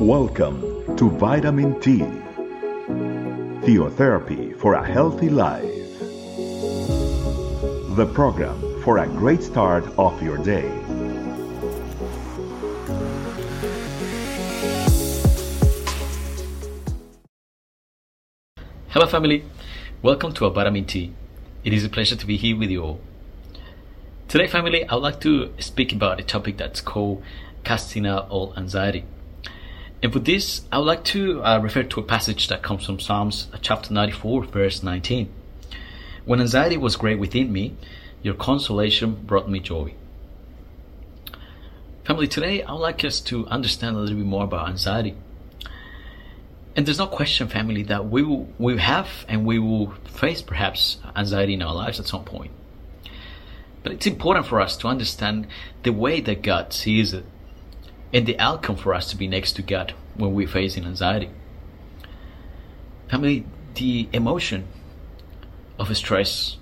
Welcome to Vitamin T, Theotherapy for a Healthy Life, the program for a great start of your day. Hello, family. Welcome to Vitamin T. It is a pleasure to be here with you all. Today, family, I would like to speak about a topic that's called casting out all anxiety. And for this, I would like to uh, refer to a passage that comes from Psalms uh, chapter 94, verse 19. When anxiety was great within me, your consolation brought me joy. Family, today I would like us to understand a little bit more about anxiety. And there's no question, family, that we will, we have and we will face perhaps anxiety in our lives at some point. But it's important for us to understand the way that God sees it and the outcome for us to be next to God when we're facing anxiety. Family, the emotion of stress,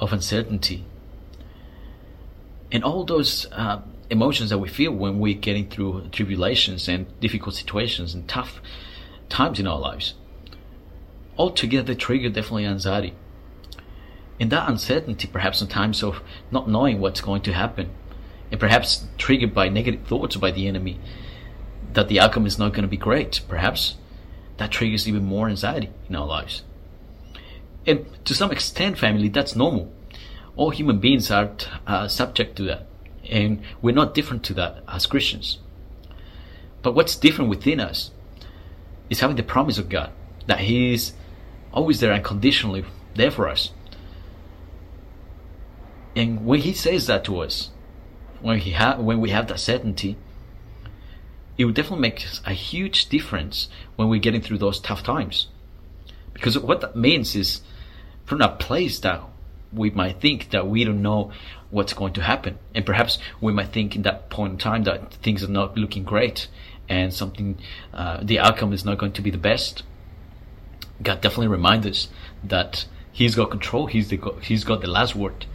of uncertainty, and all those uh, emotions that we feel when we're getting through tribulations and difficult situations and tough times in our lives, all together trigger definitely anxiety. And that uncertainty, perhaps sometimes of not knowing what's going to happen, and perhaps triggered by negative thoughts by the enemy that the outcome is not going to be great, perhaps that triggers even more anxiety in our lives. And to some extent, family, that's normal. All human beings are uh, subject to that, and we're not different to that as Christians. But what's different within us is having the promise of God that He is always there unconditionally there for us. And when He says that to us, when he ha- when we have that certainty, it would definitely make a huge difference when we're getting through those tough times. Because what that means is from a place that we might think that we don't know what's going to happen. And perhaps we might think in that point in time that things are not looking great and something, uh, the outcome is not going to be the best. God definitely reminds us that He's got control. He's the, He's got the last word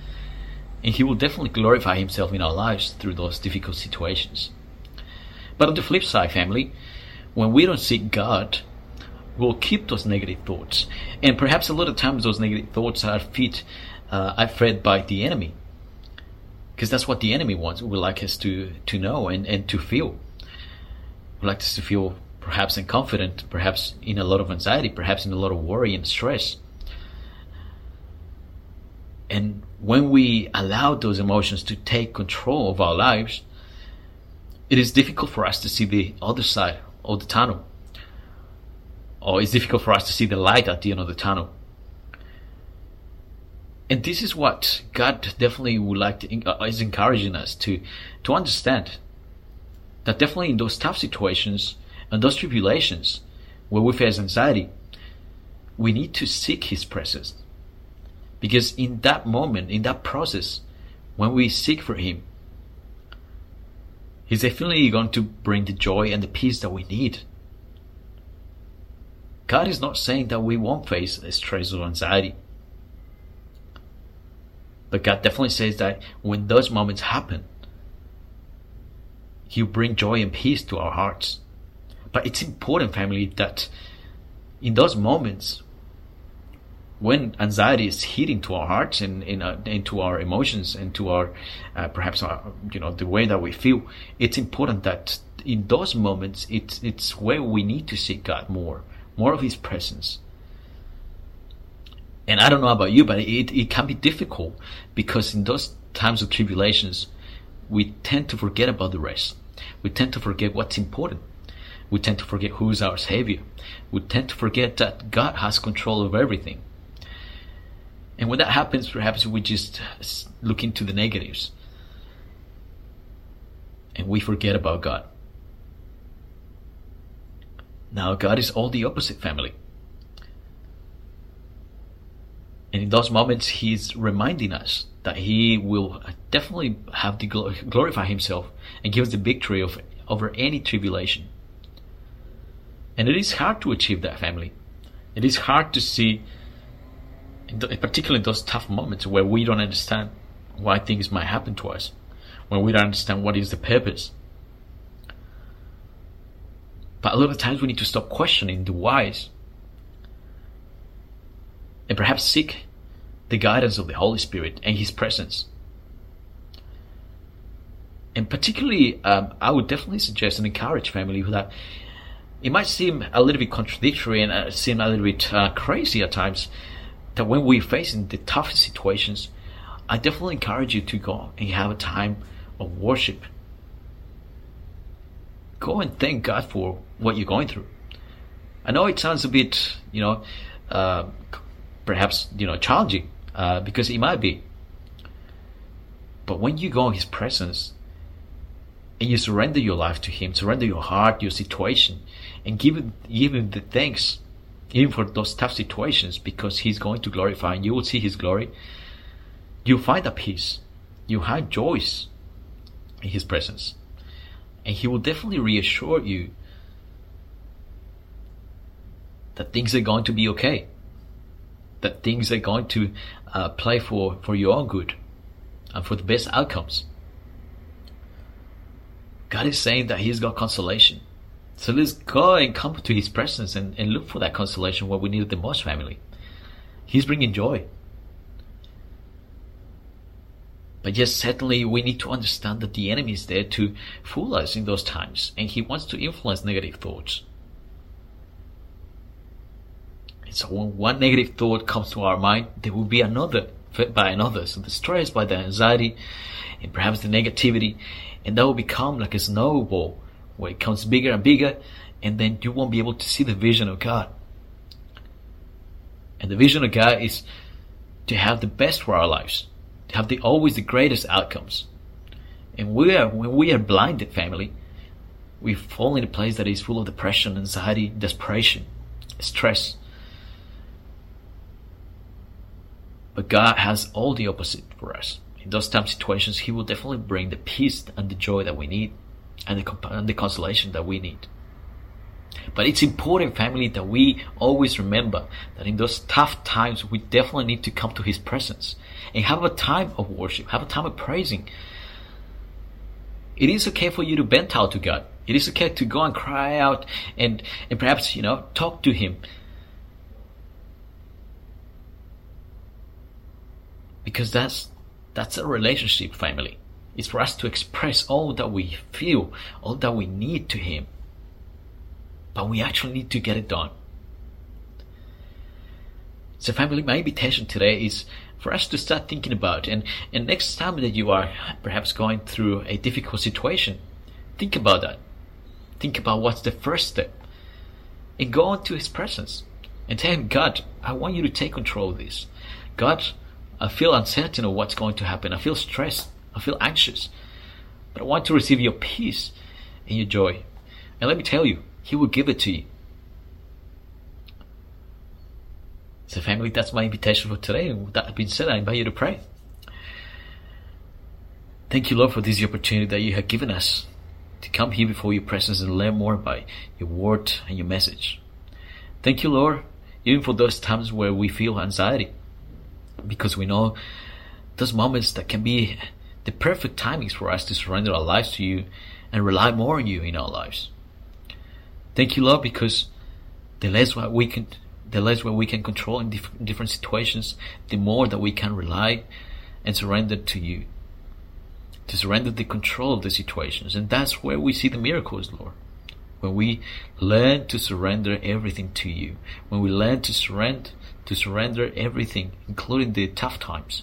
and He will definitely glorify Himself in our lives through those difficult situations. But on the flip side, family, when we don't seek God, we'll keep those negative thoughts, and perhaps a lot of times those negative thoughts are fed, uh, are fed by the enemy, because that's what the enemy wants. Would like us to to know and and to feel. Would like us to feel perhaps confident, perhaps in a lot of anxiety, perhaps in a lot of worry and stress. And when we allow those emotions to take control of our lives, it is difficult for us to see the other side of the tunnel. Or it's difficult for us to see the light at the end of the tunnel. And this is what God definitely would like to, uh, is encouraging us to, to understand. That definitely in those tough situations and those tribulations where we face anxiety, we need to seek His presence because in that moment, in that process, when we seek for Him, He's definitely going to bring the joy and the peace that we need. God is not saying that we won't face stress or anxiety. But God definitely says that when those moments happen, He'll bring joy and peace to our hearts. But it's important, family, that in those moments when anxiety is hitting to our hearts and, and uh, into our emotions and to our uh, perhaps our, you know the way that we feel it's important that in those moments it's it's where we need to seek God more more of his presence. And I don't know about you but it, it can be difficult because in those times of tribulations we tend to forget about the rest. We tend to forget what's important. We tend to forget who is our savior. We tend to forget that God has control of everything when that happens, perhaps we just look into the negatives and we forget about God. Now, God is all the opposite family. And in those moments, He's reminding us that He will definitely have to glorify Himself and give us the victory of, over any tribulation. And it is hard to achieve that family. It is hard to see particularly those tough moments where we don't understand why things might happen to us, when we don't understand what is the purpose. But a lot of times we need to stop questioning the whys and perhaps seek the guidance of the Holy Spirit and His presence. And particularly, um, I would definitely suggest and encourage family that it might seem a little bit contradictory and uh, seem a little bit uh, crazy at times that when we're facing the toughest situations, I definitely encourage you to go and have a time of worship. Go and thank God for what you're going through. I know it sounds a bit, you know, uh, perhaps, you know, challenging, uh, because it might be. But when you go in His presence and you surrender your life to Him, surrender your heart, your situation, and give give Him the thanks, even for those tough situations, because He's going to glorify and you will see His glory, you'll find a peace. You'll find joys in His presence. And He will definitely reassure you that things are going to be okay that things are going to uh, play for, for your own good and for the best outcomes. God is saying that He's got consolation. So let's go and come to His presence and, and look for that consolation where we need it the most, family. He's bringing joy. But yes, certainly we need to understand that the enemy is there to fool us in those times, and he wants to influence negative thoughts. And so when one negative thought comes to our mind, there will be another fed by another. So the stress, by the anxiety, and perhaps the negativity, and that will become like a snowball where it comes bigger and bigger, and then you won't be able to see the vision of God. And the vision of God is to have the best for our lives, to have the always the greatest outcomes. And we are when we are blinded, family, we fall in a place that is full of depression, anxiety, desperation, stress, But God has all the opposite for us. In those time situations, He will definitely bring the peace and the joy that we need and the, and the consolation that we need. But it's important, family, that we always remember that in those tough times, we definitely need to come to His presence and have a time of worship, have a time of praising. It is okay for you to bend out to God. It is okay to go and cry out and, and perhaps, you know, talk to Him because that's that's a relationship family it's for us to express all that we feel all that we need to him. But we actually need to get it done. So family my invitation today is for us to start thinking about and and next time that you are perhaps going through a difficult situation think about that. Think about what's the first step. And go into his presence and tell him god i want you to take control of this. God I feel uncertain of what's going to happen. I feel stressed. I feel anxious. But I want to receive your peace and your joy. And let me tell you, He will give it to you. So, family, that's my invitation for today. With that being said, I invite you to pray. Thank you, Lord, for this opportunity that you have given us to come here before your presence and learn more about your word and your message. Thank you, Lord, even for those times where we feel anxiety because we know those moments that can be the perfect timings for us to surrender our lives to you and rely more on you in our lives. Thank you, Lord, because the less what we can, the less what we can control in diff- different situations, the more that we can rely and surrender to you. To surrender the control of the situations. And that's where we see the miracles, Lord. When we learn to surrender everything to you. When we learn to surrender to surrender everything, including the tough times.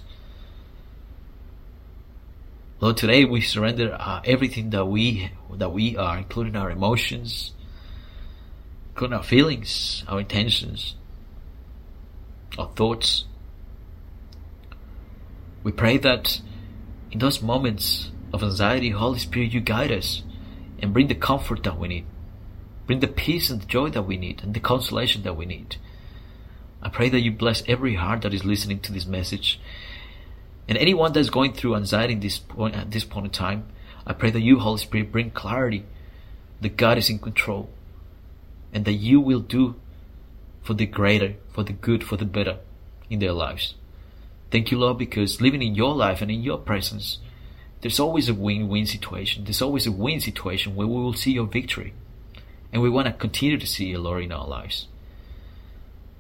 Lord, today we surrender uh, everything that we that we are, including our emotions, including our feelings, our intentions, our thoughts. We pray that in those moments of anxiety, Holy Spirit, you guide us and bring the comfort that we need, bring the peace and the joy that we need, and the consolation that we need. I pray that you bless every heart that is listening to this message. And anyone that is going through anxiety this point, at this point in time, I pray that you, Holy Spirit, bring clarity that God is in control and that you will do for the greater, for the good, for the better in their lives. Thank you, Lord, because living in your life and in your presence, there's always a win-win situation. There's always a win situation where we will see your victory. And we want to continue to see you, Lord, in our lives.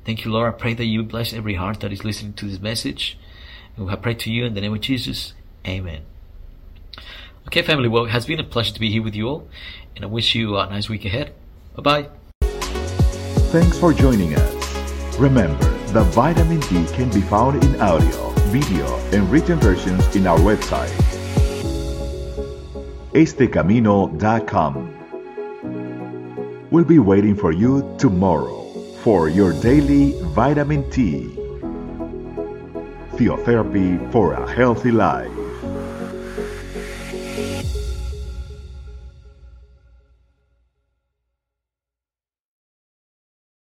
Thank you, Lord. I pray that you bless every heart that is listening to this message. And I pray to you in the name of Jesus. Amen. Okay, family, well, it has been a pleasure to be here with you all, and I wish you a nice week ahead. Bye bye. Thanks for joining us. Remember, the vitamin T can be found in audio, video, and written versions in our website, estecamino.com. We'll be waiting for you tomorrow for your daily vitamin T. Theotherapy for a healthy life.